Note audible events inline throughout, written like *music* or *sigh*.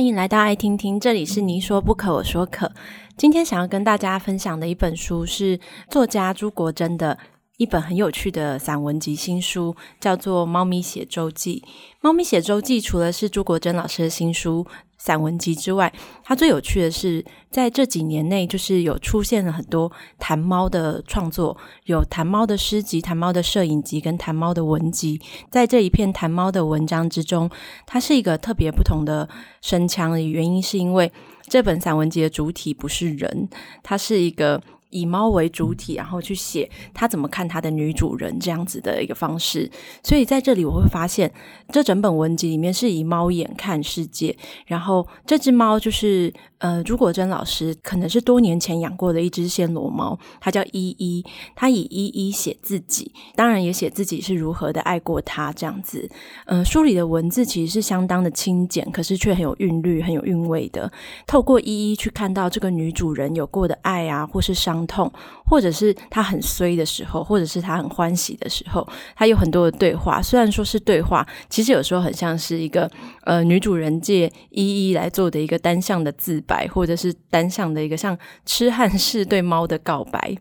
欢迎来到爱听听，这里是你说不可，我说可。今天想要跟大家分享的一本书是作家朱国珍的一本很有趣的散文集新书，叫做《猫咪写周记》。《猫咪写周记》除了是朱国珍老师的新书。散文集之外，它最有趣的是，在这几年内，就是有出现了很多谈猫的创作，有谈猫的诗集、谈猫的摄影集跟谈猫的文集。在这一片谈猫的文章之中，它是一个特别不同的声腔的原因，是因为这本散文集的主体不是人，它是一个。以猫为主体，然后去写他怎么看他的女主人这样子的一个方式。所以在这里我会发现，这整本文集里面是以猫眼看世界。然后这只猫就是呃朱国珍老师可能是多年前养过的一只暹罗猫，它叫依依。它以依依写自己，当然也写自己是如何的爱过它这样子。嗯、呃，书里的文字其实是相当的清简，可是却很有韵律、很有韵味的。透过依依去看到这个女主人有过的爱啊，或是伤。痛，或者是他很衰的时候，或者是他很欢喜的时候，他有很多的对话。虽然说是对话，其实有时候很像是一个呃女主人借依依来做的一个单向的自白，或者是单向的一个像痴汉式对猫的告白。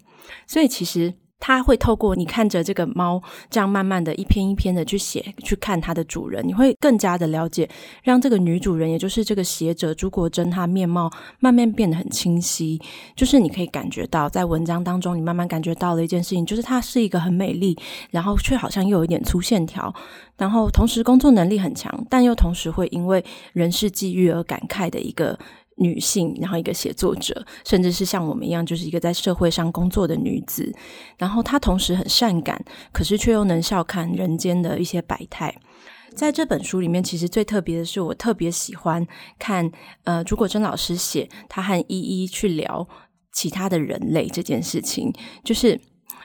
所以其实。他会透过你看着这个猫，这样慢慢的一篇一篇的去写，去看它的主人，你会更加的了解，让这个女主人，也就是这个写者朱国珍，她面貌慢慢变得很清晰。就是你可以感觉到，在文章当中，你慢慢感觉到了一件事情，就是她是一个很美丽，然后却好像又有一点粗线条，然后同时工作能力很强，但又同时会因为人事际遇而感慨的一个。女性，然后一个写作者，甚至是像我们一样，就是一个在社会上工作的女子。然后她同时很善感，可是却又能笑看人间的一些百态。在这本书里面，其实最特别的是，我特别喜欢看呃朱国珍老师写他和依依去聊其他的人类这件事情，就是。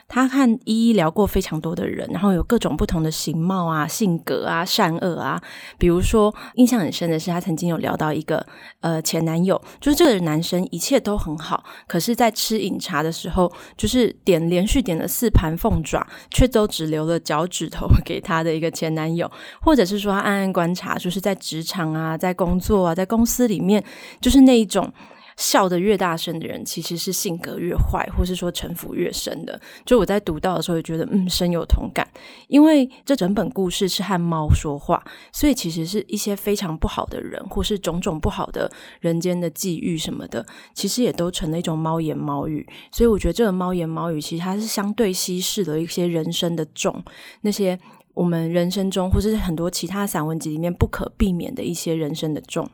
他和依依聊过非常多的人，然后有各种不同的形貌啊、性格啊、善恶啊。比如说，印象很深的是，他曾经有聊到一个呃前男友，就是这个男生一切都很好，可是，在吃饮茶的时候，就是点连续点了四盘凤爪，却都只留了脚趾头给他的一个前男友。或者是说，他暗暗观察，就是在职场啊、在工作啊、在公司里面，就是那一种。笑得越大声的人，其实是性格越坏，或是说城府越深的。就我在读到的时候，也觉得嗯，深有同感。因为这整本故事是和猫说话，所以其实是一些非常不好的人，或是种种不好的人间的际遇什么的，其实也都成了一种猫言猫语。所以我觉得这个猫言猫语，其实它是相对稀释了一些人生的重，那些我们人生中，或是很多其他散文集里面不可避免的一些人生的重。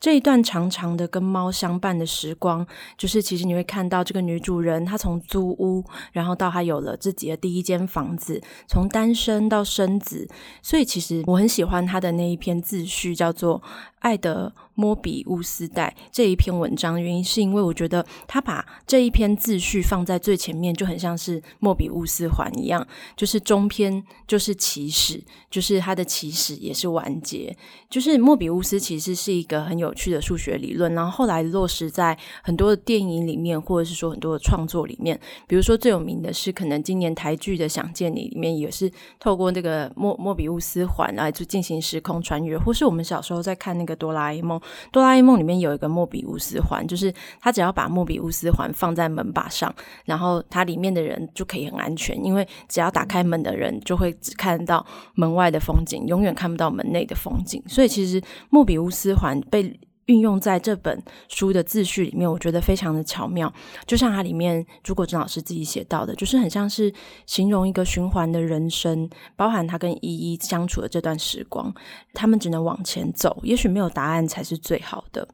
这一段长长的跟猫相伴的时光，就是其实你会看到这个女主人，她从租屋，然后到她有了自己的第一间房子，从单身到生子，所以其实我很喜欢她的那一篇自序，叫做《爱的莫比乌斯带》这一篇文章。原因是因为我觉得她把这一篇自序放在最前面，就很像是莫比乌斯环一样，就是中篇就是起始，就是它的起始也是完结，就是莫比乌斯其实是一个很有。有趣的数学理论，然后后来落实在很多的电影里面，或者是说很多的创作里面。比如说最有名的是，可能今年台剧的《想见你》里面也是透过那个莫莫比乌斯环来就进行时空穿越，或是我们小时候在看那个哆啦 A 梦，哆啦 A 梦里面有一个莫比乌斯环，就是他只要把莫比乌斯环放在门把上，然后它里面的人就可以很安全，因为只要打开门的人就会只看到门外的风景，永远看不到门内的风景。所以其实莫比乌斯环被运用在这本书的自序里面，我觉得非常的巧妙。就像它里面朱国珍老师自己写到的，就是很像是形容一个循环的人生，包含他跟依依相处的这段时光，他们只能往前走，也许没有答案才是最好的。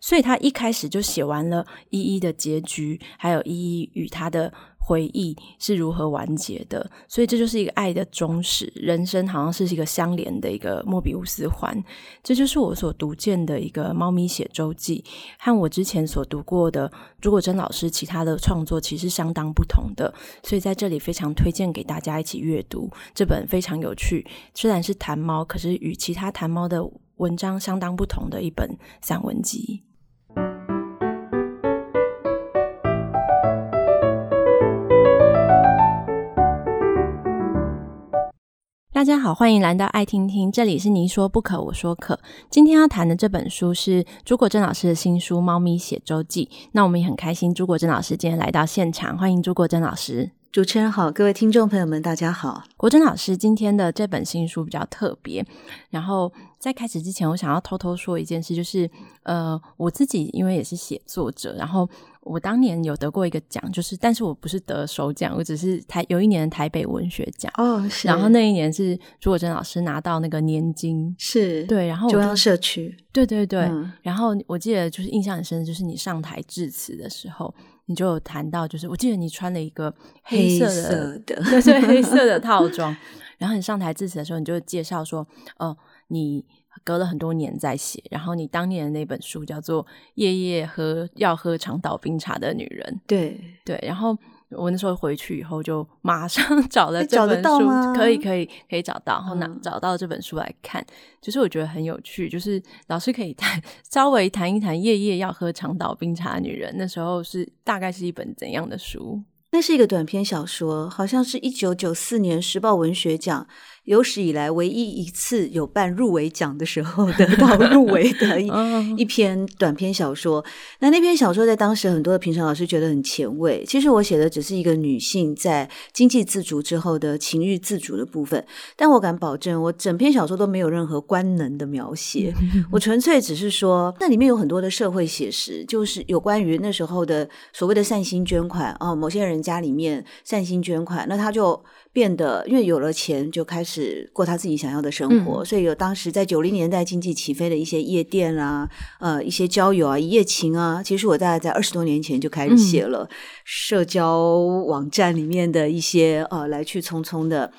所以他一开始就写完了依依的结局，还有依依与他的。回忆是如何完结的，所以这就是一个爱的终始。人生好像是一个相连的一个莫比乌斯环，这就是我所读见的一个《猫咪写周记》，和我之前所读过的朱国珍老师其他的创作其实相当不同的。所以在这里非常推荐给大家一起阅读这本非常有趣，虽然是谈猫，可是与其他谈猫的文章相当不同的一本散文集。大家好，欢迎来到爱听听，这里是你说不可，我说可。今天要谈的这本书是朱国珍老师的新书《猫咪写周记》。那我们也很开心，朱国珍老师今天来到现场，欢迎朱国珍老师。主持人好，各位听众朋友们，大家好。国珍老师今天的这本新书比较特别，然后在开始之前，我想要偷偷说一件事，就是呃，我自己因为也是写作者，然后。我当年有得过一个奖，就是，但是我不是得首奖，我只是台有一年的台北文学奖哦，是。然后那一年是朱国珍老师拿到那个年金，是对，然后中央社区，对对对。嗯、然后我记得就是印象很深的，就是你上台致辞的时候，你就有谈到，就是我记得你穿了一个黑色的，黑色的对对，黑色的套装，*laughs* 然后你上台致辞的时候，你就介绍说，哦、呃，你。隔了很多年再写，然后你当年的那本书叫做《夜夜喝要喝长岛冰茶的女人》。对对，然后我那时候回去以后就马上 *laughs* 找了这本书？可以可以可以找到，然后拿找到这本书来看，嗯、就是我觉得很有趣，就是老师可以谈稍微谈一谈《夜夜要喝长岛冰茶的女人》，那时候是大概是一本怎样的书？那是一个短篇小说，好像是一九九四年时报文学奖。有史以来唯一一次有办入围奖的时候得到入围的一 *laughs* 一篇短篇小说。那那篇小说在当时很多的评审老师觉得很前卫。其实我写的只是一个女性在经济自主之后的情欲自主的部分，但我敢保证，我整篇小说都没有任何官能的描写。*laughs* 我纯粹只是说，那里面有很多的社会写实，就是有关于那时候的所谓的善心捐款哦，某些人家里面善心捐款，那他就。变得，因为有了钱，就开始过他自己想要的生活，嗯、所以有当时在九零年代经济起飞的一些夜店啊，呃，一些交友啊，一夜情啊。其实我大概在二十多年前就开始写了社交网站里面的一些呃来去匆匆的，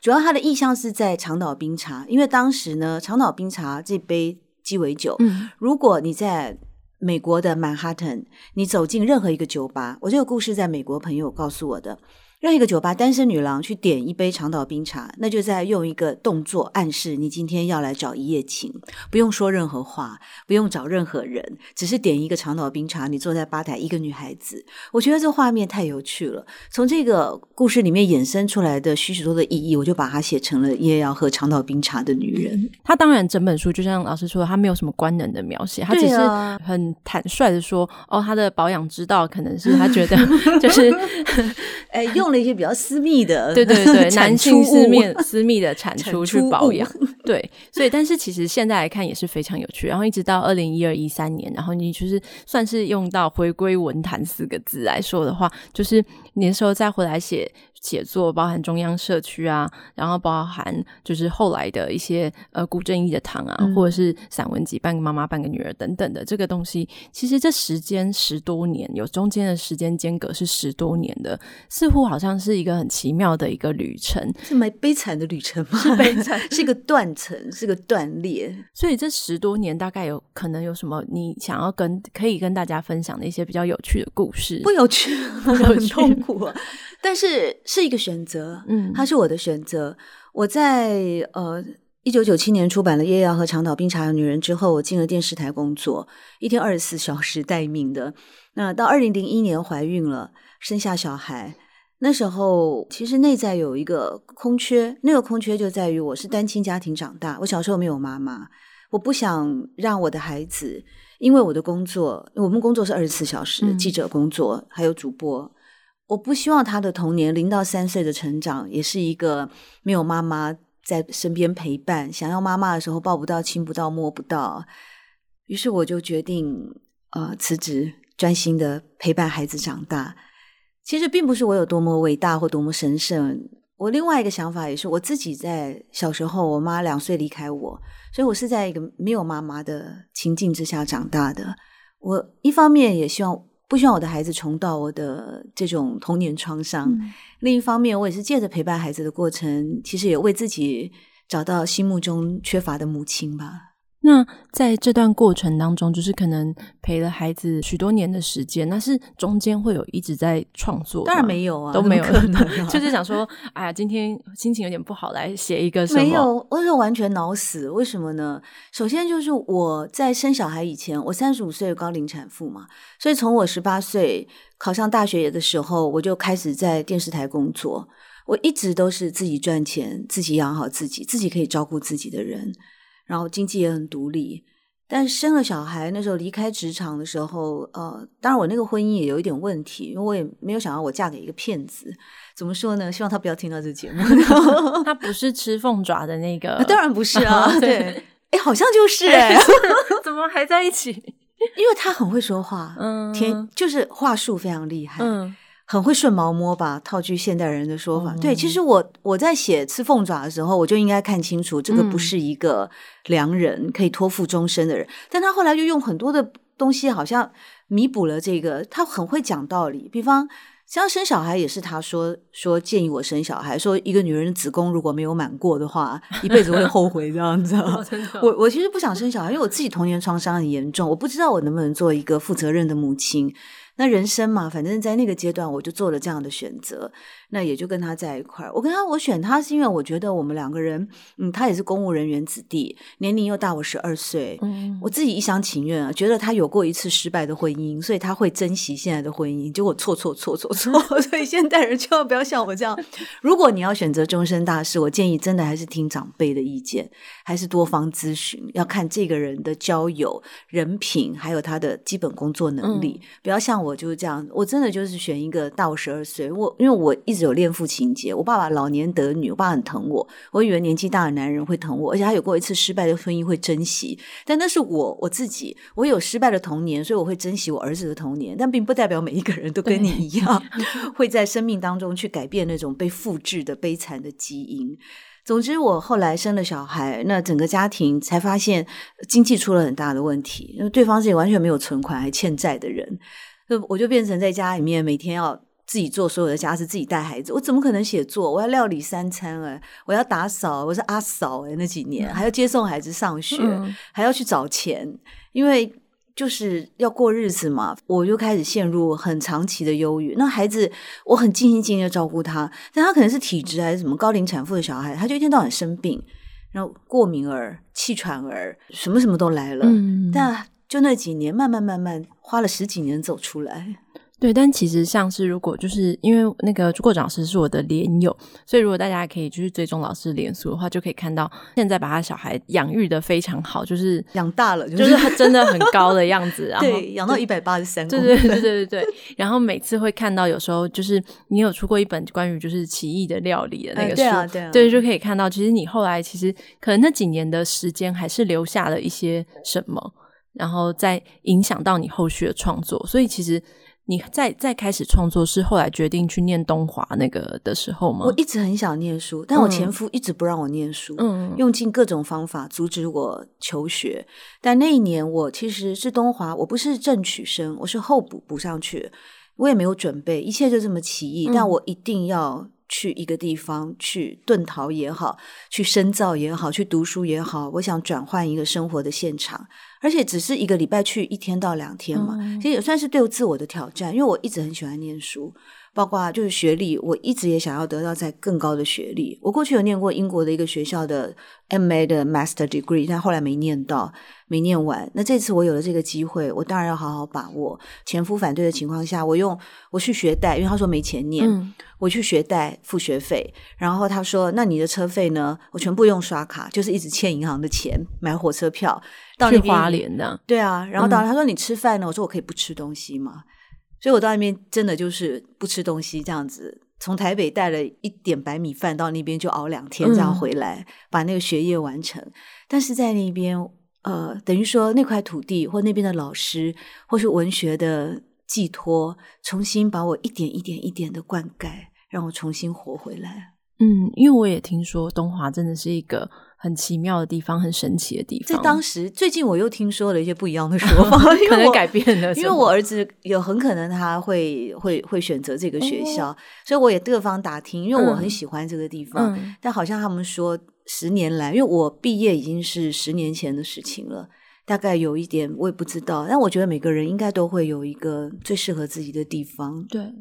主要他的意向是在长岛冰茶，因为当时呢，长岛冰茶这杯鸡尾酒，嗯、如果你在美国的曼哈顿，你走进任何一个酒吧，我这个故事在美国朋友告诉我的。让一个酒吧单身女郎去点一杯长岛冰茶，那就在用一个动作暗示你今天要来找一夜情，不用说任何话，不用找任何人，只是点一个长岛冰茶。你坐在吧台，一个女孩子，我觉得这画面太有趣了。从这个故事里面衍生出来的许许多多的意义，我就把它写成了《夜要喝长岛冰茶的女人》。她当然整本书就像老师说的，她没有什么官能的描写，她只是很坦率的说，哦，她的保养之道可能是她觉得 *laughs* 就是，*laughs* 哎用。用了一些比较私密的，对对对，*laughs* 男性私密 *laughs* 私密的产出去保养，对，所以但是其实现在来看也是非常有趣。然后一直到二零一二一三年，然后你就是算是用到回归文坛四个字来说的话，就是你那时候再回来写。写作包含中央社区啊，然后包含就是后来的一些呃古正义的堂啊，嗯、或者是散文集《半个妈妈半个女儿》等等的这个东西，其实这时间十多年，有中间的时间间隔是十多年的，似乎好像是一个很奇妙的一个旅程，是蛮悲惨的旅程吗？是悲惨，*laughs* 是一个断层，是个断裂。*laughs* 所以这十多年大概有可能有什么你想要跟可以跟大家分享的一些比较有趣的故事？不有趣，很痛苦啊。但是是一个选择，嗯，它是我的选择。我在呃一九九七年出版了《夜夜要喝长岛冰茶的女人》之后，我进了电视台工作，一天二十四小时待命的。那到二零零一年怀孕了，生下小孩，那时候其实内在有一个空缺，那个空缺就在于我是单亲家庭长大，我小时候没有妈妈，我不想让我的孩子因为我的工作，我们工作是二十四小时，嗯、记者工作还有主播。我不希望他的童年零到三岁的成长也是一个没有妈妈在身边陪伴，想要妈妈的时候抱不到、亲不到、摸不到。于是我就决定呃辞职，专心的陪伴孩子长大。其实并不是我有多么伟大或多么神圣，我另外一个想法也是，我自己在小时候，我妈两岁离开我，所以我是在一个没有妈妈的情境之下长大的。我一方面也希望不希望我的孩子重蹈我的这种童年创伤，嗯、另一方面我也是借着陪伴孩子的过程，其实也为自己找到心目中缺乏的母亲吧。那在这段过程当中，就是可能陪了孩子许多年的时间，那是中间会有一直在创作？当然没有啊，都没有可能、啊。*laughs* 就是想说，哎呀，今天心情有点不好，来写一个什么？没有，我是完全脑死。为什么呢？首先就是我在生小孩以前，我三十五岁高龄产妇嘛，所以从我十八岁考上大学的时候，我就开始在电视台工作。我一直都是自己赚钱，自己养好自己，自己可以照顾自己的人。然后经济也很独立，但生了小孩那时候离开职场的时候，呃，当然我那个婚姻也有一点问题，因为我也没有想到我嫁给一个骗子。怎么说呢？希望他不要听到这节目。*laughs* 他不是吃凤爪的那个，当然不是啊。*laughs* 对，哎，好像就 *laughs* 是哎，怎么还在一起？因为他很会说话，嗯，天就是话术非常厉害，嗯。很会顺毛摸吧，套句现代人的说法。嗯、对，其实我我在写吃凤爪的时候，我就应该看清楚，这个不是一个良人，可以托付终身的人。嗯、但他后来就用很多的东西，好像弥补了这个。他很会讲道理，比方像生小孩也是他说说建议我生小孩，说一个女人的子宫如果没有满过的话，一辈子会后悔这样子。我我其实不想生小孩，因为我自己童年创伤很严重，我不知道我能不能做一个负责任的母亲。那人生嘛，反正在那个阶段，我就做了这样的选择。那也就跟他在一块儿。我跟他，我选他是因为我觉得我们两个人，嗯，他也是公务人员子弟，年龄又大我十二岁。嗯，我自己一厢情愿啊，觉得他有过一次失败的婚姻，所以他会珍惜现在的婚姻。结果错错错错错，*laughs* 所以现代人千万不要像我这样。如果你要选择终身大事，我建议真的还是听长辈的意见，还是多方咨询，要看这个人的交友、人品，还有他的基本工作能力。嗯，不要像我就是这样，我真的就是选一个大我十二岁。我因为我一。有恋父情结，我爸爸老年得女，我爸很疼我。我以为年纪大的男人会疼我，而且他有过一次失败的婚姻会珍惜。但那是我我自己，我有失败的童年，所以我会珍惜我儿子的童年。但并不代表每一个人都跟你一样，*laughs* 会在生命当中去改变那种被复制的悲惨的基因。总之，我后来生了小孩，那整个家庭才发现经济出了很大的问题，因为对方是完全没有存款还欠债的人，我就变成在家里面每天要。自己做所有的家事，自己带孩子，我怎么可能写作？我要料理三餐哎，我要打扫，我是阿嫂哎，那几年还要接送孩子上学，嗯、还要去找钱，因为就是要过日子嘛。我就开始陷入很长期的忧郁。那孩子，我很尽心尽力的照顾他，但他可能是体质还是什么高龄产妇的小孩，他就一天到晚生病，然后过敏儿、气喘儿，什么什么都来了。嗯、但就那几年，慢慢慢慢，花了十几年走出来。对，但其实像是如果就是因为那个朱国长老师是我的连友，所以如果大家可以就是追踪老师脸书的话，就可以看到现在把他小孩养育的非常好，就是养大了，就是他真的很高的样子，*laughs* 然后对，养到一百八十三，对对对对对对。然后每次会看到，有时候就是你有出过一本关于就是奇异的料理的那个书，对啊对啊，对，就可以看到，其实你后来其实可能那几年的时间还是留下了一些什么，然后再影响到你后续的创作，所以其实。你在在开始创作是后来决定去念东华那个的时候吗？我一直很想念书，但我前夫一直不让我念书，嗯，用尽各种方法阻止我求学。但那一年我其实是东华，我不是正取生，我是候补补上去，我也没有准备，一切就这么奇异，嗯，但我一定要。去一个地方去遁逃也好，去深造也好，去读书也好，我想转换一个生活的现场，而且只是一个礼拜去一天到两天嘛，嗯、其实也算是对自我的挑战，因为我一直很喜欢念书，包括就是学历，我一直也想要得到在更高的学历。我过去有念过英国的一个学校的 MA 的 Master Degree，但后来没念到。没念完，那这次我有了这个机会，我当然要好好把握。前夫反对的情况下，我用我去学贷，因为他说没钱念，嗯、我去学贷付学费。然后他说：“那你的车费呢？我全部用刷卡，就是一直欠银行的钱买火车票到那。”去花莲的，对啊。然后到他说：“你吃饭呢？”我说：“我可以不吃东西吗？”所以，我到那边真的就是不吃东西，这样子从台北带了一点白米饭到那边就熬两天，这样回来、嗯、把那个学业完成。但是在那边。呃，等于说那块土地或那边的老师，或是文学的寄托，重新把我一点一点一点的灌溉，让我重新活回来。嗯，因为我也听说东华真的是一个很奇妙的地方，很神奇的地方。在当时，最近我又听说了一些不一样的说 *laughs* 法，可能改变了。因为我儿子有很可能他会会会选择这个学校，哦，所以我也各方打听，因为我很喜欢这个地方。但好像他们说十年来，因为我毕业已经是十年前的事情了，大概有一点我也不知道。但我觉得每个人应该都会有一个最适合自己的地方。对，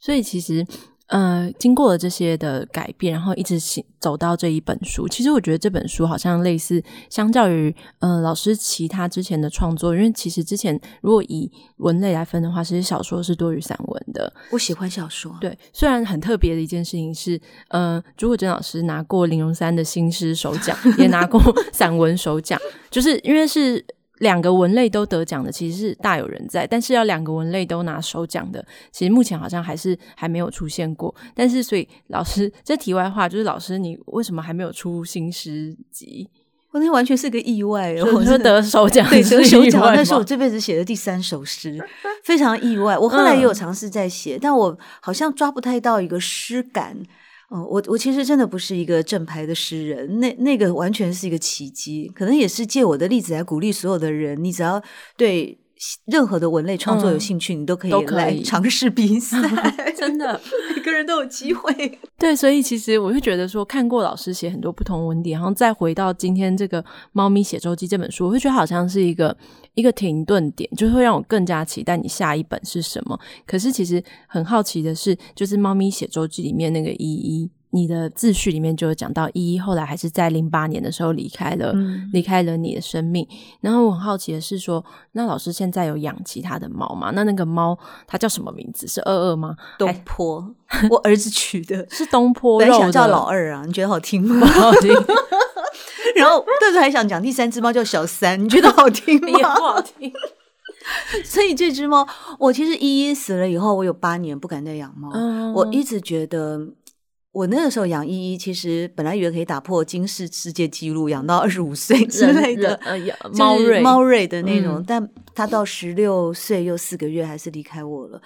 所以其实。呃，经过了这些的改变，然后一直行走到这一本书。其实我觉得这本书好像类似，相较于呃老师其他之前的创作，因为其实之前如果以文类来分的话，其实小说是多于散文的。我喜欢小说。对，虽然很特别的一件事情是，呃，朱国珍老师拿过林荣三的新诗首奖，也拿过 *laughs* 散文首奖，就是因为是。两个文类都得奖的，其实是大有人在。但是要两个文类都拿首奖的，其实目前好像还是还没有出现过。但是，所以老师，这题外话就是，老师你为什么还没有出新诗集？我那完全是个意外。我说得首奖，对，得首奖，那是我这辈子写的第三首诗，非常意外。我后来也有尝试在写，嗯，但我好像抓不太到一个诗感。哦，我我其实真的不是一个正牌的诗人，那那个完全是一个奇迹，可能也是借我的例子来鼓励所有的人，你只要对任何的文类创作有兴趣，嗯、你都可以来尝试比赛，*laughs* 真的，每个人都有机会。*laughs* 对，所以其实我就觉得说，看过老师写很多不同文点，然后再回到今天这个《猫咪写周记》这本书，我会觉得好像是一个。一个停顿点，就会让我更加期待你下一本是什么。可是其实很好奇的是，就是《猫咪写周记》里面那个依依，你的自序里面就有讲到依依后来还是在零八年的时候离开了，嗯、离开了你的生命。然后我很好奇的是说，那老师现在有养其他的猫吗？那那个猫它叫什么名字？是二二吗？东坡，*laughs* 我儿子取的 *laughs* 是东坡肉，本来想叫老二啊，你觉得好听吗？好听。*laughs* 然后但是还想讲第三只猫叫小三，你觉得好听吗？也不好听。所以这只猫，我其实依依死了以后，我有八年不敢再养猫。嗯、我一直觉得，我那个时候养依依，其实本来以为可以打破金世世界纪录，养到二十五岁之类的，呃，猫瑞猫瑞的那种。嗯、但它到十六岁又四个月，还是离开我了。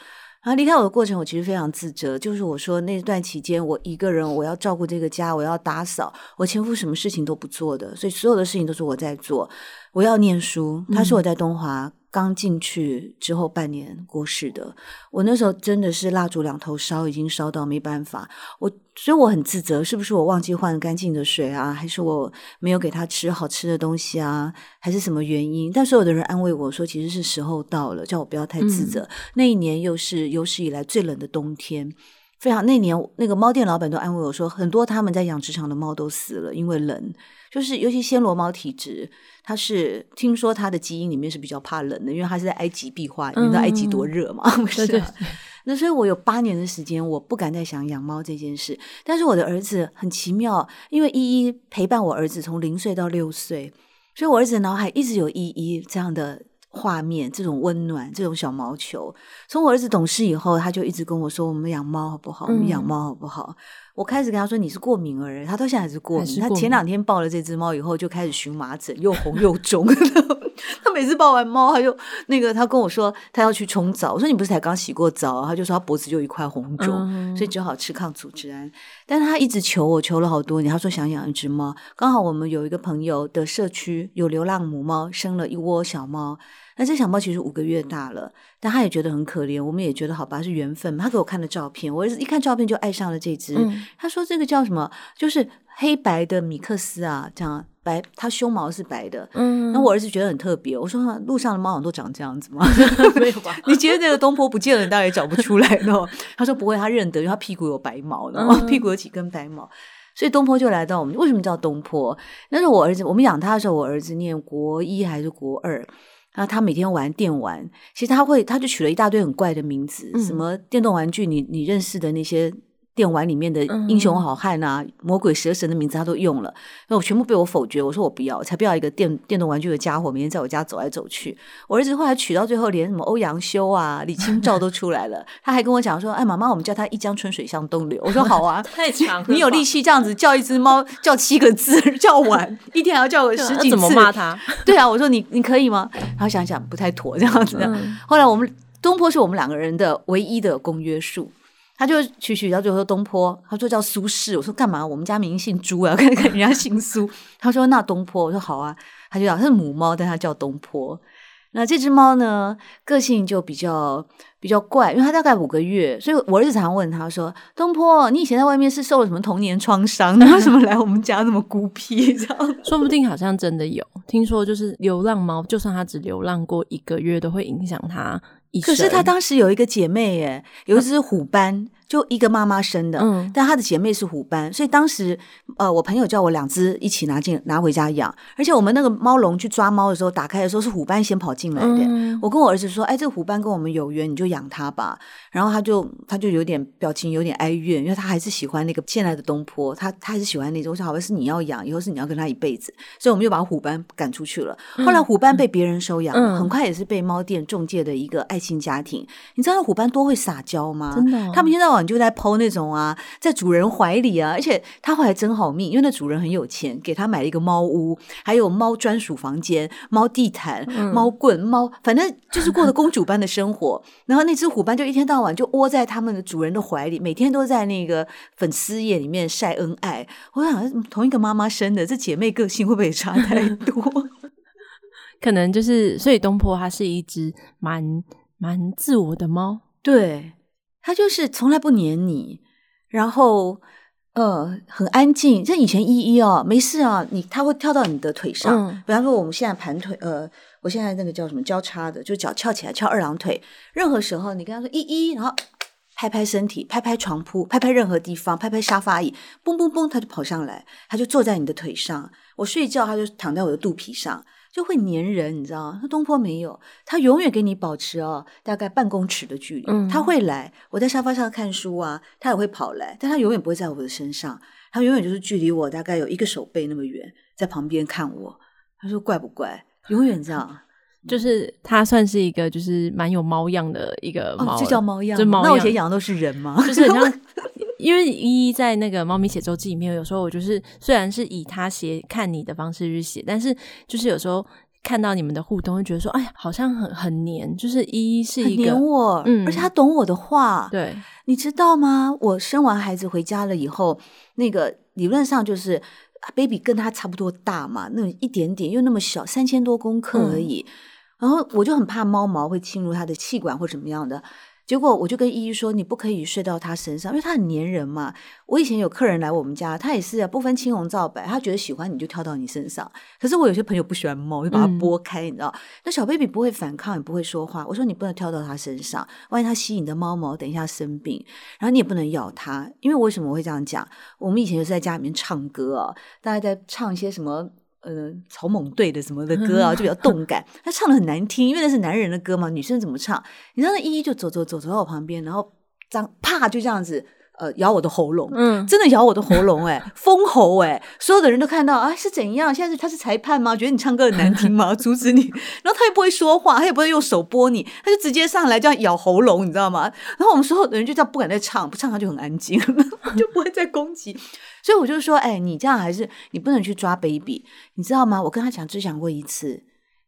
然后离开我的过程，我其实非常自责。就是我说那段期间，我一个人，我要照顾这个家，我要打扫，我前夫什么事情都不做的，所以所有的事情都是我在做。我要念书，他是我在东华。嗯刚进去之后半年过世的，我那时候真的是蜡烛两头烧，已经烧到没办法。我所以我很自责，是不是我忘记换干净的水啊？还是我没有给他吃好吃的东西啊？还是什么原因？但所有的人安慰我说，其实是时候到了，叫我不要太自责。嗯、那一年又是有史以来最冷的冬天，非常那年那个猫店老板都安慰我说，很多他们在养殖场的猫都死了，因为冷。就是尤其暹罗猫体质，它是听说它的基因里面是比较怕冷的，因为它是在埃及壁画，你知道埃及多热嘛？*laughs* 不、嗯、是。*laughs* 那所以我有八年的时间，我不敢再想养猫这件事。但是我的儿子很奇妙，因为依依陪伴我儿子从零岁到六岁，所以我儿子脑海一直有依依这样的画面，这种温暖，这种小毛球。从我儿子懂事以后，他就一直跟我说：“我们养猫好不好？我们养猫好不好？”嗯我开始跟他说，你是过敏儿，他到现在还是过敏。他前两天抱了这只猫以后，就开始荨麻疹，又红又肿。*laughs* 他每次抱完猫，他就那个，他跟我说他要去冲澡。我说你不是才刚洗过澡？他就说他脖子就一块红肿，嗯、所以只好吃抗组织胺。但是他一直求我，求了好多年。他说想养一只猫，刚好我们有一个朋友的社区有流浪母猫，生了一窝小猫。那这小猫其实五个月大了，但他也觉得很可怜，我们也觉得好吧，是缘分。他给我看了照片，我一看照片就爱上了这只。嗯、他说这个叫什么？就是黑白的米克斯啊，这样白，它胸毛是白的。嗯，那我儿子觉得很特别。我说路上的猫好像都长这样子吗？*laughs* 没有吧？你觉得那个东坡不见了，你大概也找不出来呢？*laughs* 他说不会，他认得，因为他屁股有白毛，然后屁股有几根白毛，所以东坡就来到我们。为什么叫东坡？那是我儿子，我们养他的时候，我儿子念国一还是国二？然后他每天玩电玩，其实他会，他就取了一大堆很怪的名字，嗯、什么电动玩具，你你认识的那些。电玩里面的英雄好汉啊，嗯、魔鬼蛇神的名字他都用了，那我全部被我否决。我说我不要，我才不要一个电电动玩具的家伙，每天在我家走来走去。我儿子后来娶到最后，连什么欧阳修啊、李清照都出来了。他还跟我讲说：“哎，妈妈，我们叫他一江春水向东流。”我说：“好啊，太强了，你有力气这样子叫一只猫叫七个字叫完，一天还要叫个十几次，怎么骂他？对啊，我说你你可以吗？然后想想不太妥这样子。嗯、后来我们东坡是我们两个人的唯一的公约数。他就取取到最后说东坡，他说叫苏轼。我说干嘛？我们家名姓朱啊，*laughs* 看看人家姓苏。他说那东坡，我说好啊。他就讲是母猫，但他叫东坡。那这只猫呢，个性就比较比较怪，因为它大概五个月，所以我儿子常常问他说：“东坡，你以前在外面是受了什么童年创伤？*laughs* 你为什么来我们家那么孤僻？” *laughs* 这样说不定好像真的有听说，就是流浪猫，就算它只流浪过一个月，都会影响它。可是他当时有一个姐妹耶，有一只虎斑。就一个妈妈生的，嗯，但他的姐妹是虎斑，所以当时呃，我朋友叫我两只一起拿进拿回家养，而且我们那个猫笼去抓猫的时候，打开的时候是虎斑先跑进来的。嗯、我跟我儿子说：“哎，这个虎斑跟我们有缘，你就养它吧。”然后他就他就有点表情有点哀怨，因为他还是喜欢那个现在的东坡，他他还是喜欢那种。我想好像是你要养，以后是你要跟他一辈子，所以我们又把虎斑赶出去了。后来虎斑被别人收养，嗯、很快也是被猫店中介的一个爱心家庭。你知道虎斑多会撒娇吗？真的、哦，他们一天到晚就在 po 那种。啊，在主人怀里啊，而且他后来真好命，因为那主人很有钱，给他买了一个猫屋，还有猫专属房间、猫地毯、猫棍、猫，反正就是过着公主般的生活。然后那只虎斑就一天到晚就窝在他们的主人的怀里，每天都在那个粉丝页里面晒恩爱。我想，同一个妈妈生的，这姐妹个性会不会差太多？*laughs* 可能就是，所以东坡它是一只蛮蛮自我的猫，对，它就是从来不黏你。然后，呃，很安静。像以前依依哦，没事啊，你它会跳到你的腿上。嗯、比方说，我们现在盘腿，呃，我现在那个叫什么交叉的，就脚翘起来翘二郎腿。任何时候，你跟他说依依，然后拍拍身体，拍拍床铺，拍拍任何地方，拍拍沙发椅，嘣嘣嘣，它就跑上来，它就坐在你的腿上。我睡觉，它就躺在我的肚皮上。就会粘人，你知道吗？那东坡没有，他永远给你保持哦，大概半公尺的距离。嗯，他会来，我在沙发上看书啊，他也会跑来，但他永远不会在我的身上，他永远就是距离我大概有一个手背那么远，在旁边看我。他说怪不怪？永远这样，*laughs* 就是他算是一个就是蛮有猫样的一个猫，哦，就叫猫样。就猫样。那我以前养的都是人吗？就是很像。因为依依在那个猫咪写周记里面，有时候我就是虽然是以他写看你的方式去写，但是就是有时候看到你们的互动，会觉得说，哎呀，好像很很黏。就是依依是一个黏我，嗯，而且他懂我的话。对，你知道吗？我生完孩子回家了以后，那个理论上就是 baby 跟他差不多大嘛，那一点点又那么小，三千多公克而已。嗯，然后我就很怕猫毛会侵入他的气管或怎么样的。结果我就跟依依说，你不可以睡到他身上，因为他很粘人嘛。我以前有客人来我们家，他也是啊，不分青红皂白，他觉得喜欢你就跳到你身上。可是我有些朋友不喜欢猫，就把它拨开，嗯、你知道？那小 baby 不会反抗，也不会说话。我说你不能跳到他身上，万一他吸你的猫毛，等一下生病。然后你也不能咬它，因为为什么我会这样讲？我们以前就是在家里面唱歌啊，大家在唱一些什么。呃，草蜢队的什么的歌啊，就比较动感。*laughs* 他唱的很难听，因为那是男人的歌嘛，女生怎么唱？你知道那依依就走走走走到我旁边，然后这样啪就这样子，呃，咬我的喉咙，嗯，真的咬我的喉咙，哎，封喉，哎，所有的人都看到啊，是怎样？现在是他是裁判吗？觉得你唱歌很难听吗？*laughs* 阻止你？然后他也不会说话，他也不会用手拨你，他就直接上来这样咬喉咙，你知道吗？然后我们所有的人就这样不敢再唱，不唱他就很安静，*laughs* 就不会再攻击。所以我就说，哎，你这样还是你不能去抓 baby，你知道吗？我跟他讲，只讲过一次，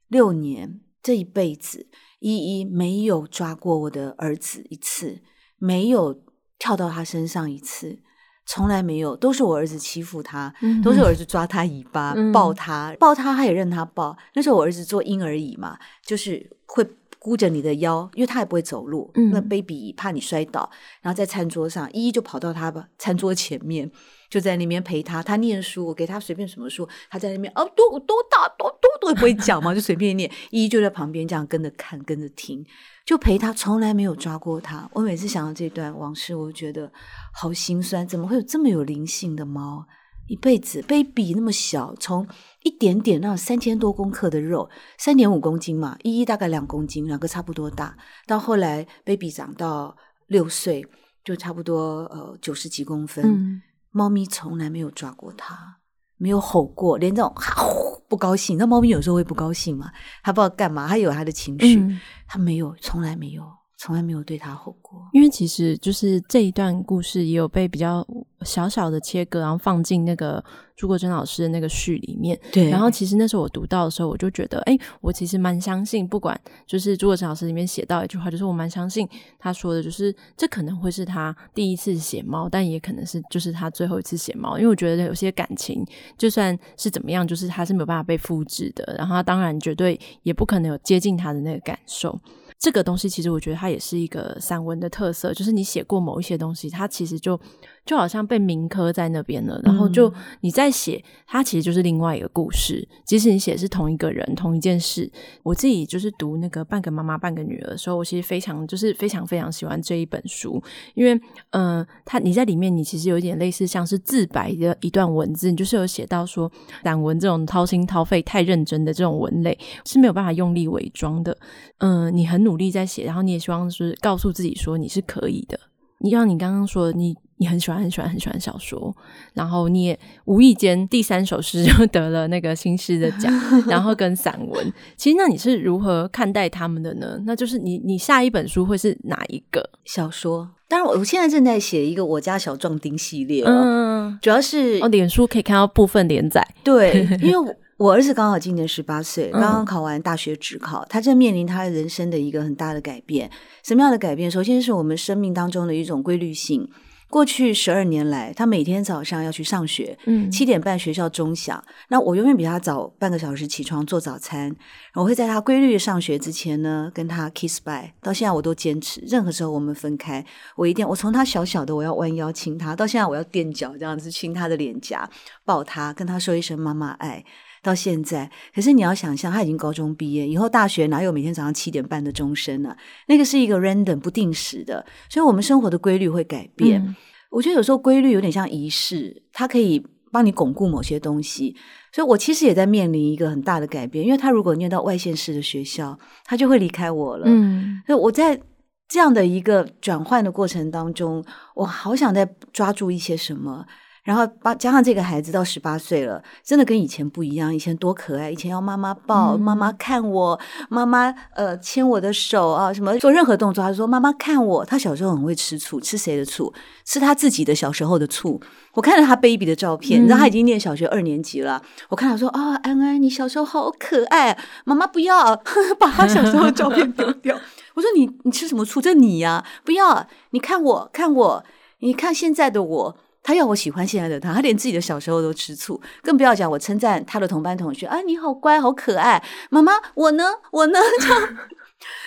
六年这一辈子，依依没有抓过我的儿子一次，没有跳到他身上一次，从来没有，都是我儿子欺负他，都是我儿子抓他尾巴、嗯、抱他，抱他他也任他抱。那时候我儿子坐婴儿椅嘛，就是会箍着你的腰，因为他也不会走路，嗯、那 baby 怕你摔倒，然后在餐桌上，依依就跑到他吧餐桌前面。就在那边陪他，他念书，我给他随便什么书，他在那边哦，多多大多多多不会讲嘛，就随便念。依依就在旁边这样跟着看，跟着听，就陪他，从来没有抓过他。我每次想到这段往事，我就觉得好心酸。怎么会有这么有灵性的猫？一辈子，baby 那么小，从一点点那三千多公克的肉，三点五公斤嘛，依依大概两公斤，两个差不多大。到后来，baby 长到六岁，就差不多呃九十几公分。猫咪从来没有抓过它，没有吼过，连这种哈呼不高兴。那猫咪有时候会不高兴嘛？它不知道干嘛，它有它的情绪，它、嗯、没有，从来没有，从来没有对他吼过。因为其实就是这一段故事也有被比较小小的切割，然后放进那个朱国珍老师的那个序里面。对。然后其实那时候我读到的时候，我就觉得，哎，我其实蛮相信，不管就是朱国珍老师里面写到一句话，就是我蛮相信他说的，就是这可能会是他第一次写猫，但也可能是就是他最后一次写猫，因为我觉得有些感情就算是怎么样，就是他是没有办法被复制的。然后他当然绝对也不可能有接近他的那个感受。这个东西其实我觉得它也是一个散文的特色，就是你写过某一些东西，它其实就就好像被铭刻在那边了，然后就你在写它，其实就是另外一个故事。即使你写的是同一个人、同一件事，我自己就是读那个《半个妈妈半个女儿》的时候，我其实非常就是非常非常喜欢这一本书，因为嗯、呃，它你在里面你其实有一点类似像是自白的一段文字，你就是有写到说，散文这种掏心掏肺、太认真的这种文类是没有办法用力伪装的。嗯、呃，你很努力在写，然后你也希望是告诉自己说你是可以的。你像你刚刚说，你你很喜欢很喜欢很喜欢小说，然后你也无意间第三首诗 *laughs* 就得了那个新诗的奖，然后跟散文，其实那你是如何看待他们的呢？那就是你你下一本书会是哪一个小说？当然，我现在正在写一个我家小壮丁系列，嗯，主要是哦，脸书可以看到部分连载，对，*laughs* 因为。我儿子刚好今年十八岁，刚刚考完大学职考，嗯、他正面临他人生的一个很大的改变。什么样的改变？首先是我们生命当中的一种规律性。过去十二年来，他每天早上要去上学，嗯，七点半学校钟响，那我永远比他早半个小时起床做早餐。我会在他规律的上学之前呢，跟他 kiss bye。到现在我都坚持，任何时候我们分开，我一定我从他小小的我要弯腰亲他，到现在我要垫脚这样子亲他的脸颊，抱他，跟他说一声妈妈爱。到现在，可是你要想象，他已经高中毕业，以后大学哪有每天早上七点半的钟声呢？那个是一个 random 不定时的，所以我们生活的规律会改变。嗯、我觉得有时候规律有点像仪式，它可以帮你巩固某些东西。所以我其实也在面临一个很大的改变，因为他如果念到外县市的学校，他就会离开我了。嗯，所以我在这样的一个转换的过程当中，我好想再抓住一些什么。然后把加上这个孩子到十八岁了，真的跟以前不一样。以前多可爱，以前要妈妈抱，嗯、妈妈看我，妈妈呃牵我的手啊，什么做任何动作，他说妈妈看我。他小时候很会吃醋，吃谁的醋？吃他自己的小时候的醋。我看了他 baby 的照片，嗯、你知道他已经念小学二年级了。我看他说啊、哦，安安，你小时候好可爱，妈妈不要 *laughs* 把他小时候的照片丢掉。*laughs* 我说你你吃什么醋？这你呀、啊，不要，你看我看我，你看现在的我。他要我喜欢现在的他，他连自己的小时候都吃醋，更不要讲我称赞他的同班同学啊，你好乖，好可爱。妈妈，我呢？我呢？*laughs* 这样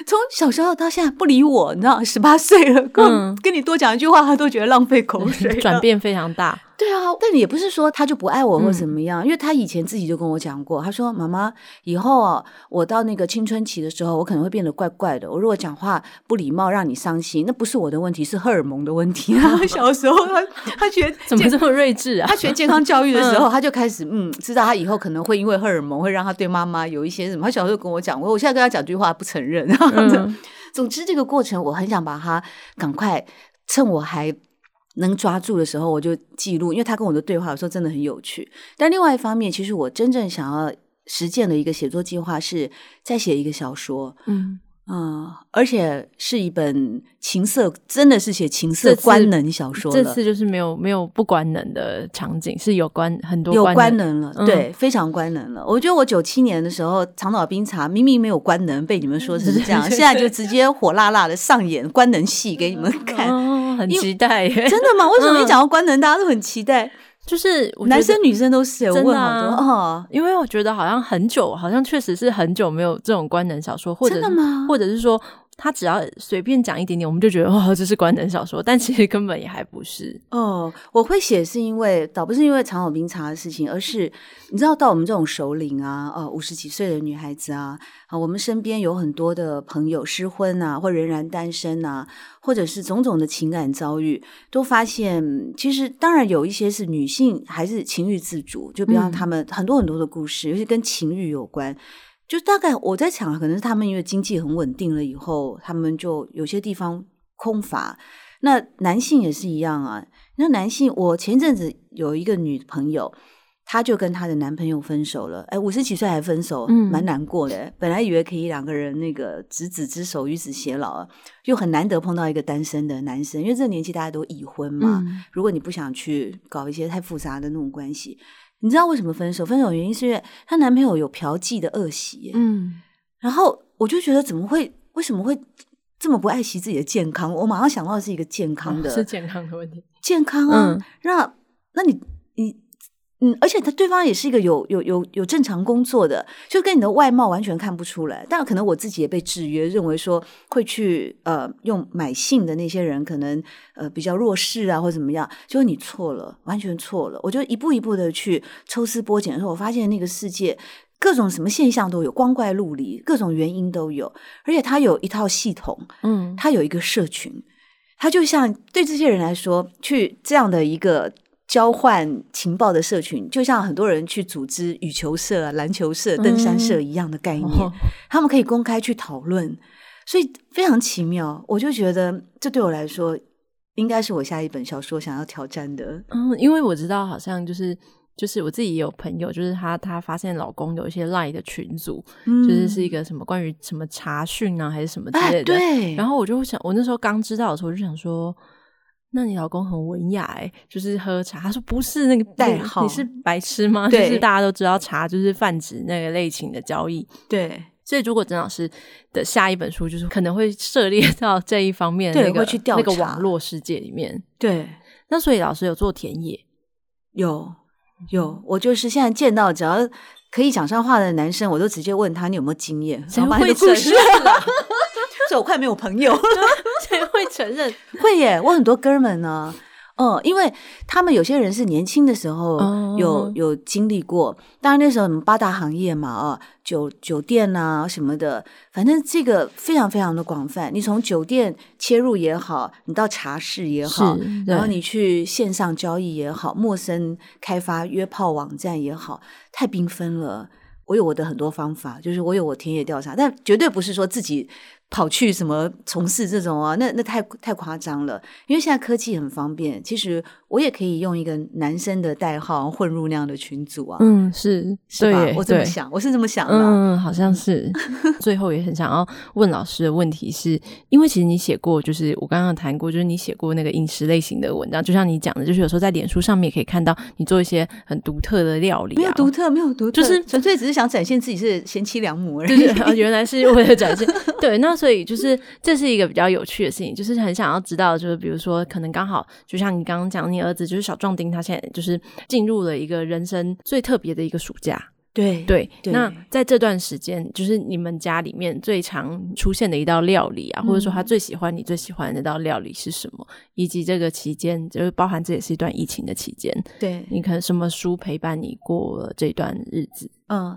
从小时候到现在不理我，你知道，十八岁了，跟、嗯、跟你多讲一句话，他都觉得浪费口水，转变非常大。对啊，但也不是说他就不爱我或怎么样，嗯、因为他以前自己就跟我讲过，他说：“妈妈，以后啊，我到那个青春期的时候，我可能会变得怪怪的。我如果讲话不礼貌，让你伤心，那不是我的问题，是荷尔蒙的问题。*laughs* ”他小时候他他学怎么这么睿智啊？他学健康教育的时候，嗯、他就开始嗯，知道他以后可能会因为荷尔蒙会让他对妈妈有一些什么。他小时候跟我讲过，我现在跟他讲这句话不承认。*laughs* 嗯、总之，这个过程我很想把他赶快趁我还。能抓住的时候，我就记录，因为他跟我的对话有时候真的很有趣。但另外一方面，其实我真正想要实践的一个写作计划是再写一个小说。嗯。嗯，而且是一本情色，真的是写情色官能小说了。这次就是没有没有不官能的场景，是有关很多有官能了，嗯、对，非常官能了。我觉得我九七年的时候，长岛冰茶明明没有官能，被你们说是这样，*laughs* 现在就直接火辣辣的上演官能戏给你们看，哦、很期待耶。真的吗？*laughs* 为什么一讲到官能，大家都很期待？就是男生女生都是有问好多哦，因为我觉得好像很久，好像确实是很久没有这种官能小说，或者真的吗？或者是说。他只要随便讲一点点，我们就觉得哦，这是官能小说，但其实根本也还不是。哦，我会写是因为倒不是因为长岛冰茶的事情，而是你知道，到我们这种首领啊，呃，五十几岁的女孩子啊，啊，我们身边有很多的朋友失婚啊，或仍然单身啊，或者是种种的情感遭遇，都发现其实当然有一些是女性还是情欲自主，就比方他们很多很多的故事，嗯、尤其跟情欲有关。就大概我在想，可能是他们因为经济很稳定了以后，他们就有些地方空乏。那男性也是一样啊。那男性，我前阵子有一个女朋友，她就跟她的男朋友分手了。哎，五十几岁还分手，嗯，蛮难过的。本来以为可以两个人那个执子之手，与子偕老，又很难得碰到一个单身的男生。因为这个年纪大家都已婚嘛，嗯、如果你不想去搞一些太复杂的那种关系，你知道为什么分手？分手原因是因为她男朋友有嫖妓的恶习。嗯，然后我就觉得怎么会？为什么会？这么不爱惜自己的健康，我马上想到的是一个健康的，哦、是健康的问题。健康啊，嗯、那那你你嗯，而且他对方也是一个有有有有正常工作的，就跟你的外貌完全看不出来。但可能我自己也被制约，认为说会去呃用买性的那些人，可能呃比较弱势啊，或者怎么样。就你错了，完全错了。我就一步一步的去抽丝剥茧的时候，我发现那个世界。各种什么现象都有，光怪陆离，各种原因都有，而且他有一套系统，嗯，他有一个社群，他就像对这些人来说，去这样的一个交换情报的社群，就像很多人去组织羽球社、篮球社、登山社一样的概念，嗯、*laughs* 他们可以公开去讨论，所以非常奇妙。我就觉得这对我来说，应该是我下一本小说想要挑战的。嗯，因为我知道，好像就是。就是我自己也有朋友，就是她她发现老公有一些赖的群组，嗯、就是是一个什么关于什么查讯啊，还是什么之类的。哎、对。然后我就想，我那时候刚知道的时候，我就想说，那你老公很文雅哎，就是喝茶。他说不是那个代号，你是白痴吗？*laughs* 就是大家都知道茶就是泛指那个类型的交易。对。所以如果曾老师的下一本书就是可能会涉猎到这一方面的那个会去调查那个网络世界里面。对。那所以老师有做田野，有。有，我就是现在见到只要可以讲上话的男生，我都直接问他，你有没有经验？谁会承认 *laughs* 啊？这我快没有朋友，*laughs* 谁会承认？会耶，我很多哥们呢。嗯，因为他们有些人是年轻的时候有、oh. 有经历过，当然那时候什么八大行业嘛，啊，酒酒店啊什么的，反正这个非常非常的广泛。你从酒店切入也好，你到茶室也好，然后你去线上交易也好，陌生开发约炮网站也好，太缤纷了。我有我的很多方法，就是我有我田野调查，但绝对不是说自己。跑去什么从事这种啊？那那太太夸张了。因为现在科技很方便，其实我也可以用一个男生的代号混入那样的群组啊。嗯，是，是吧？对我这么想，我是这么想的。嗯，好像是。*laughs* 最后也很想要问老师的问题是，因为其实你写过，就是我刚刚谈过，就是你写过那个饮食类型的文章，就像你讲的，就是有时候在脸书上面也可以看到你做一些很独特的料理啊。没有独特，没有独特，就是纯粹只是想展现自己是贤妻良母而已。原来是为了展现。*laughs* 对，那。所以就是这是一个比较有趣的事情，就是很想要知道，就是比如说，可能刚好就像你刚刚讲，你儿子就是小壮丁，他现在就是进入了一个人生最特别的一个暑假。对对，对那在这段时间，就是你们家里面最常出现的一道料理啊，嗯、或者说他最喜欢你最喜欢的那道料理是什么？以及这个期间，就是包含这也是一段疫情的期间，对，你可能什么书陪伴你过了这段日子？嗯，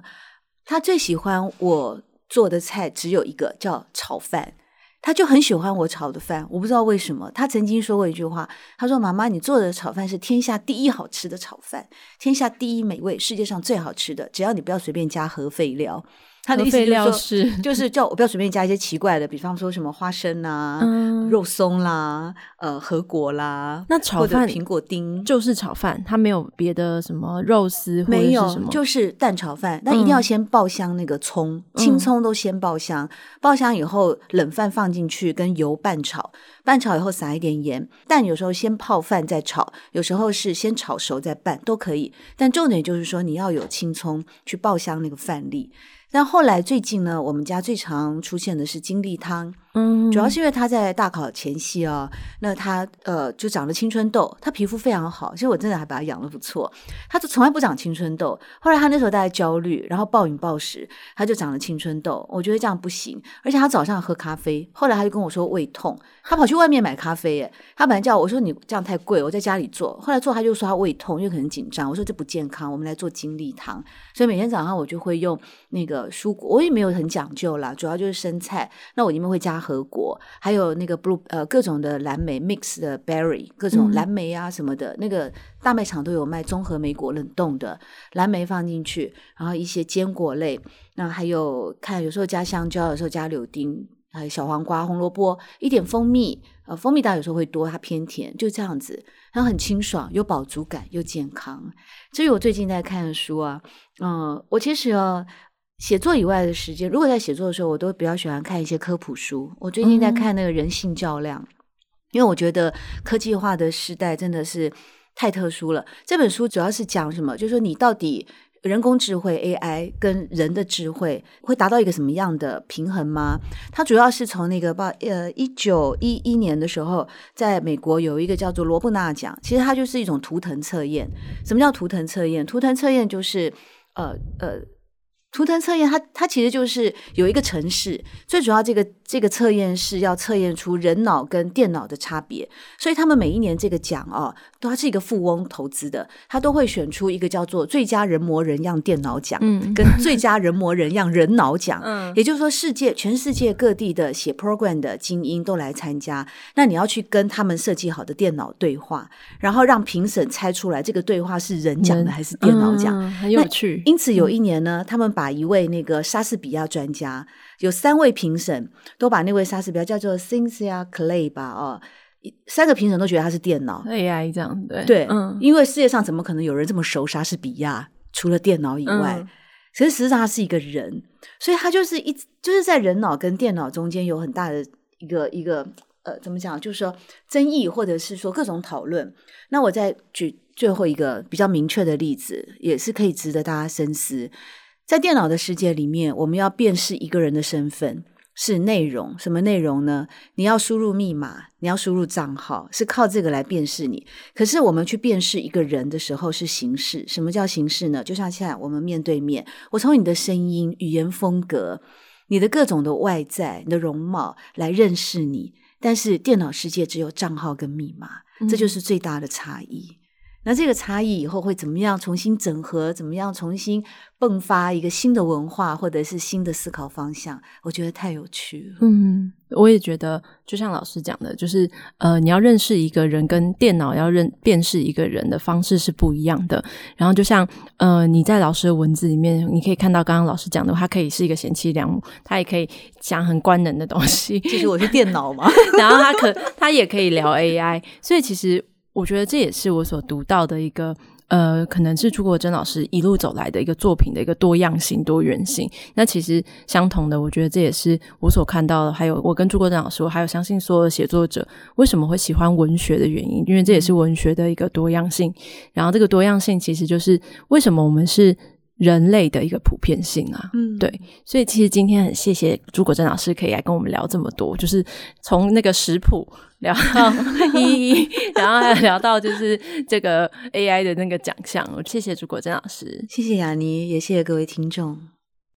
他最喜欢我。做的菜只有一个，叫炒饭。他就很喜欢我炒的饭，我不知道为什么。他曾经说过一句话，他说：“妈妈，你做的炒饭是天下第一好吃的炒饭，天下第一美味，世界上最好吃的。只要你不要随便加核废料。”他的意思就是说，就是叫我不要随便加一些奇怪的，比方说什么花生啦、嗯、肉松啦、呃，核果啦。那炒饭苹果丁就是炒饭，它没有别的什么肉丝或者是什么，没有，就是蛋炒饭。那一定要先爆香那个葱，嗯、青葱都先爆香，爆香以后冷饭放进去，跟油拌炒，拌炒以后撒一点盐。蛋有时候先泡饭再炒，有时候是先炒熟再拌都可以。但重点就是说，你要有青葱去爆香那个饭粒。但后来最近呢，我们家最常出现的是金立汤。嗯，主要是因为他在大考前夕啊，那他呃就长了青春痘，他皮肤非常好，其实我真的还把他养得不错。他就从来不长青春痘，后来他那时候大概焦虑，然后暴饮暴食，他就长了青春痘。我觉得这样不行，而且他早上喝咖啡，后来他就跟我说胃痛，他跑去外面买咖啡耶。他本来叫我说你这样太贵，我在家里做。后来做他就说他胃痛，因为可能紧张。我说这不健康，我们来做精力汤。所以每天早上我就会用那个蔬果，我也没有很讲究啦，主要就是生菜。那我里面会加。核果，还有那个 blue 呃各种的蓝莓 mix 的 berry，各种蓝莓啊什么的，嗯、那个大卖场都有卖综合莓果冷冻的蓝莓放进去，然后一些坚果类，那还有看有时候加香蕉，有时候加柳丁，还有小黄瓜、红萝卜，一点蜂蜜，呃，蜂蜜大有时候会多，它偏甜，就这样子，然后很清爽，有饱足感又健康。至于我最近在看的书啊，嗯、呃，我其实啊，写作以外的时间，如果在写作的时候，我都比较喜欢看一些科普书。我最近在看那个人性较量，嗯、因为我觉得科技化的时代真的是太特殊了。这本书主要是讲什么？就是说你到底。人工智慧 AI 跟人的智慧会达到一个什么样的平衡吗？它主要是从那个报呃一九一一年的时候，在美国有一个叫做罗布纳奖，其实它就是一种图腾测验。什么叫图腾测验？图腾测验就是呃呃。图腾测验，它它其实就是有一个城市，最主要这个这个测验是要测验出人脑跟电脑的差别，所以他们每一年这个奖哦，都是一个富翁投资的，他都会选出一个叫做最佳人模人样电脑奖，嗯，跟最佳人模人样人脑奖，嗯，也就是说世界全世界各地的写 program 的精英都来参加，那你要去跟他们设计好的电脑对话，然后让评审猜出来这个对话是人讲的还是电脑讲，嗯，很。有趣。因此有一年呢，他们把一位那个莎士比亚专家，有三位评审都把那位莎士比亚叫做 Cynthia Clay 吧，哦，三个评审都觉得他是电脑 AI 这样对对，嗯，因为世界上怎么可能有人这么熟莎士比亚？除了电脑以外，嗯、其实实际上他是一个人，所以他就是一就是在人脑跟电脑中间有很大的一个一个呃，怎么讲？就是说争议，或者是说各种讨论。那我再举最后一个比较明确的例子，也是可以值得大家深思。在电脑的世界里面，我们要辨识一个人的身份是内容，什么内容呢？你要输入密码，你要输入账号，是靠这个来辨识你。可是我们去辨识一个人的时候是形式，什么叫形式呢？就像现在我们面对面，我从你的声音、语言风格、你的各种的外在、你的容貌来认识你。但是电脑世界只有账号跟密码，这就是最大的差异。嗯那这个差异以后会怎么样重新整合？怎么样重新迸发一个新的文化，或者是新的思考方向？我觉得太有趣了。嗯，我也觉得，就像老师讲的，就是呃，你要认识一个人，跟电脑要认辨识一个人的方式是不一样的。然后，就像呃，你在老师的文字里面，你可以看到刚刚老师讲的，他可以是一个贤妻良母，他也可以讲很官能的东西。其实我是电脑嘛，*laughs* 然后他可他也可以聊 AI，所以其实。我觉得这也是我所读到的一个，呃，可能是朱国珍老师一路走来的一个作品的一个多样性、多元性。那其实相同的，我觉得这也是我所看到的。还有我跟朱国珍老师，我还有相信所有的写作者为什么会喜欢文学的原因，因为这也是文学的一个多样性。然后这个多样性其实就是为什么我们是人类的一个普遍性啊。嗯，对。所以其实今天很谢谢朱国珍老师可以来跟我们聊这么多，就是从那个食谱。聊到 *laughs* 一一，然后还聊到就是这个 AI 的那个奖项，我谢谢朱国珍老师，谢谢雅妮，也谢谢各位听众。